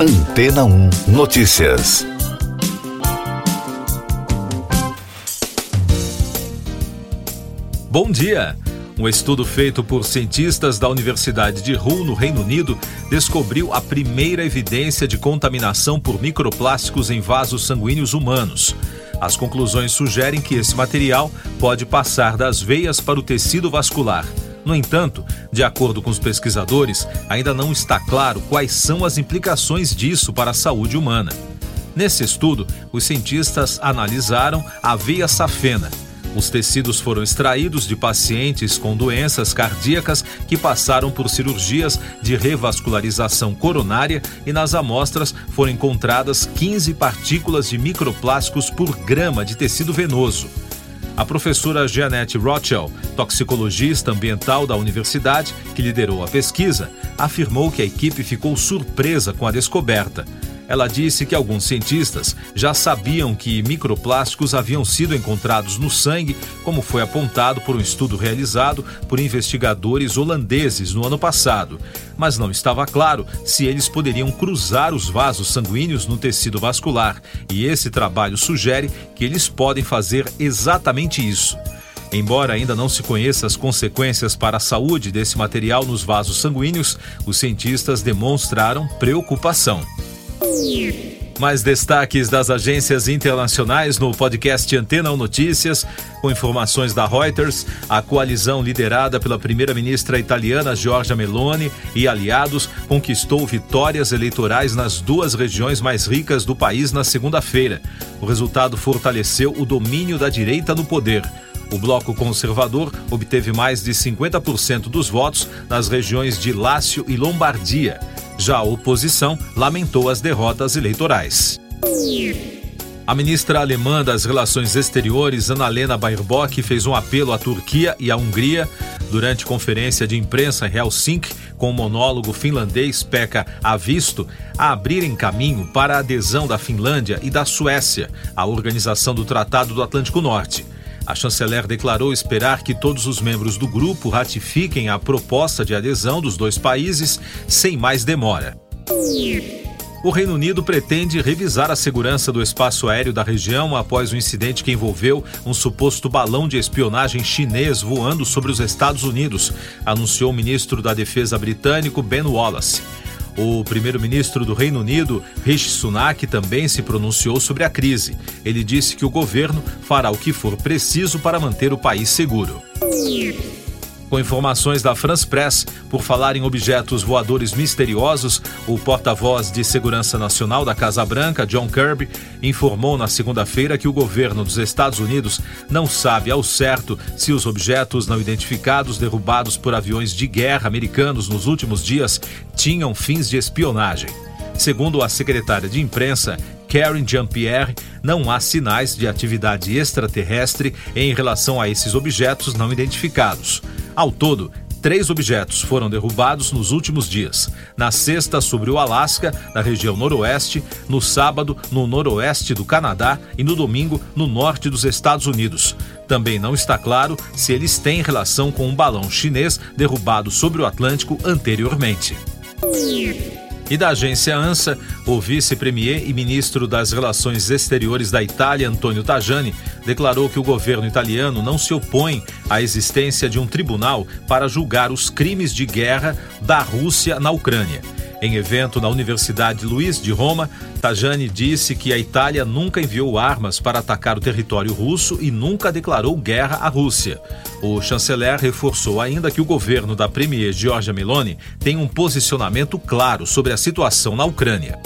Antena 1 Notícias. Bom dia! Um estudo feito por cientistas da Universidade de Hull, no Reino Unido, descobriu a primeira evidência de contaminação por microplásticos em vasos sanguíneos humanos. As conclusões sugerem que esse material pode passar das veias para o tecido vascular. No entanto, de acordo com os pesquisadores, ainda não está claro quais são as implicações disso para a saúde humana. Nesse estudo, os cientistas analisaram a veia safena. Os tecidos foram extraídos de pacientes com doenças cardíacas que passaram por cirurgias de revascularização coronária e nas amostras foram encontradas 15 partículas de microplásticos por grama de tecido venoso. A professora Jeanette Rothschild, toxicologista ambiental da universidade, que liderou a pesquisa, afirmou que a equipe ficou surpresa com a descoberta. Ela disse que alguns cientistas já sabiam que microplásticos haviam sido encontrados no sangue, como foi apontado por um estudo realizado por investigadores holandeses no ano passado, mas não estava claro se eles poderiam cruzar os vasos sanguíneos no tecido vascular, e esse trabalho sugere que eles podem fazer exatamente isso. Embora ainda não se conheça as consequências para a saúde desse material nos vasos sanguíneos, os cientistas demonstraram preocupação. Mais destaques das agências internacionais no podcast Antena 1 Notícias, com informações da Reuters, a coalizão liderada pela primeira-ministra italiana Giorgia Meloni e aliados conquistou vitórias eleitorais nas duas regiões mais ricas do país na segunda-feira. O resultado fortaleceu o domínio da direita no poder. O bloco conservador obteve mais de 50% dos votos nas regiões de Lácio e Lombardia. Já a oposição lamentou as derrotas eleitorais. A ministra alemã das Relações Exteriores, Annalena Baerbock, fez um apelo à Turquia e à Hungria durante conferência de imprensa em Helsinki com o monólogo finlandês Pekka Avisto a abrirem caminho para a adesão da Finlândia e da Suécia à Organização do Tratado do Atlântico Norte. A chanceler declarou esperar que todos os membros do grupo ratifiquem a proposta de adesão dos dois países sem mais demora. O Reino Unido pretende revisar a segurança do espaço aéreo da região após o um incidente que envolveu um suposto balão de espionagem chinês voando sobre os Estados Unidos, anunciou o ministro da Defesa britânico Ben Wallace. O primeiro-ministro do Reino Unido, Rishi Sunak, também se pronunciou sobre a crise. Ele disse que o governo fará o que for preciso para manter o país seguro. Com informações da France Press, por falar em objetos voadores misteriosos, o porta-voz de Segurança Nacional da Casa Branca, John Kirby, informou na segunda-feira que o governo dos Estados Unidos não sabe ao certo se os objetos não identificados derrubados por aviões de guerra americanos nos últimos dias tinham fins de espionagem. Segundo a secretária de imprensa, Karen Jean-Pierre, não há sinais de atividade extraterrestre em relação a esses objetos não identificados. Ao todo, três objetos foram derrubados nos últimos dias. Na sexta, sobre o Alasca, na região noroeste, no sábado, no noroeste do Canadá e no domingo, no norte dos Estados Unidos. Também não está claro se eles têm relação com um balão chinês derrubado sobre o Atlântico anteriormente. E da agência ANSA, o vice-premier e ministro das Relações Exteriores da Itália, Antonio Tajani, declarou que o governo italiano não se opõe à existência de um tribunal para julgar os crimes de guerra da Rússia na Ucrânia. Em evento na Universidade Luiz de Roma, Tajani disse que a Itália nunca enviou armas para atacar o território russo e nunca declarou guerra à Rússia. O chanceler reforçou ainda que o governo da premier Giorgia Meloni tem um posicionamento claro sobre a situação na Ucrânia.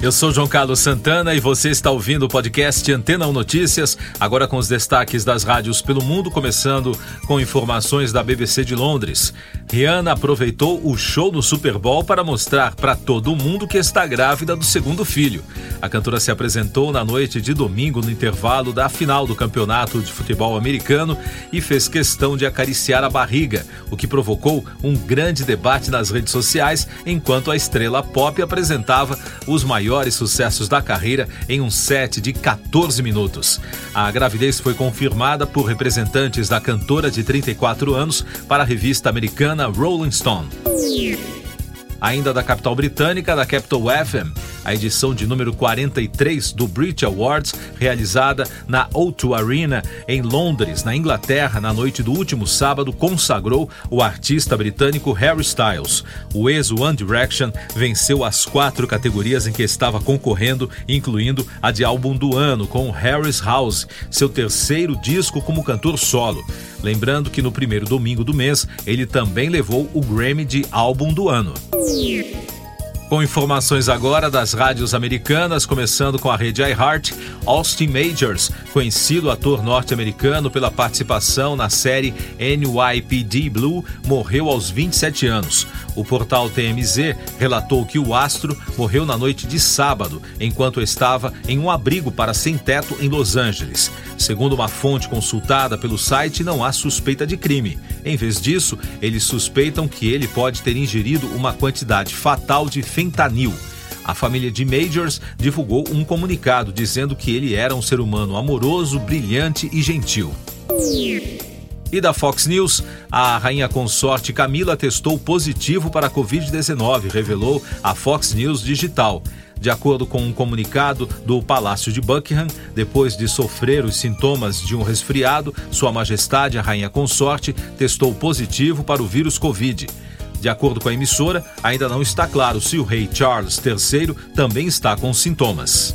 Eu sou João Carlos Santana e você está ouvindo o podcast Antena 1 Notícias, agora com os destaques das rádios pelo mundo, começando com informações da BBC de Londres. Rihanna aproveitou o show no Super Bowl para mostrar para todo mundo que está grávida do segundo filho. A cantora se apresentou na noite de domingo no intervalo da final do campeonato de futebol americano e fez questão de acariciar a barriga, o que provocou um grande debate nas redes sociais enquanto a estrela pop apresentava os maiores sucessos da carreira em um set de 14 minutos. A gravidez foi confirmada por representantes da cantora de 34 anos para a revista americana Rolling Stone. Ainda da capital britânica, da Capital FM, a edição de número 43 do Brit Awards, realizada na O2 Arena, em Londres, na Inglaterra, na noite do último sábado, consagrou o artista britânico Harry Styles. O ex-One Direction venceu as quatro categorias em que estava concorrendo, incluindo a de álbum do ano, com Harry's House, seu terceiro disco como cantor solo. Lembrando que no primeiro domingo do mês, ele também levou o Grammy de álbum do ano. Com informações agora das rádios americanas, começando com a rede iHeart, Austin Majors, conhecido ator norte-americano pela participação na série NYPD Blue, morreu aos 27 anos. O portal TMZ relatou que o astro morreu na noite de sábado, enquanto estava em um abrigo para sem-teto em Los Angeles. Segundo uma fonte consultada pelo site, não há suspeita de crime. Em vez disso, eles suspeitam que ele pode ter ingerido uma quantidade fatal de fentanil. A família de Majors divulgou um comunicado dizendo que ele era um ser humano amoroso, brilhante e gentil. E da Fox News, a rainha consorte Camila testou positivo para a Covid-19, revelou a Fox News Digital. De acordo com um comunicado do Palácio de Buckingham, depois de sofrer os sintomas de um resfriado, Sua Majestade a Rainha Consorte testou positivo para o vírus Covid. De acordo com a emissora, ainda não está claro se o rei Charles III também está com sintomas.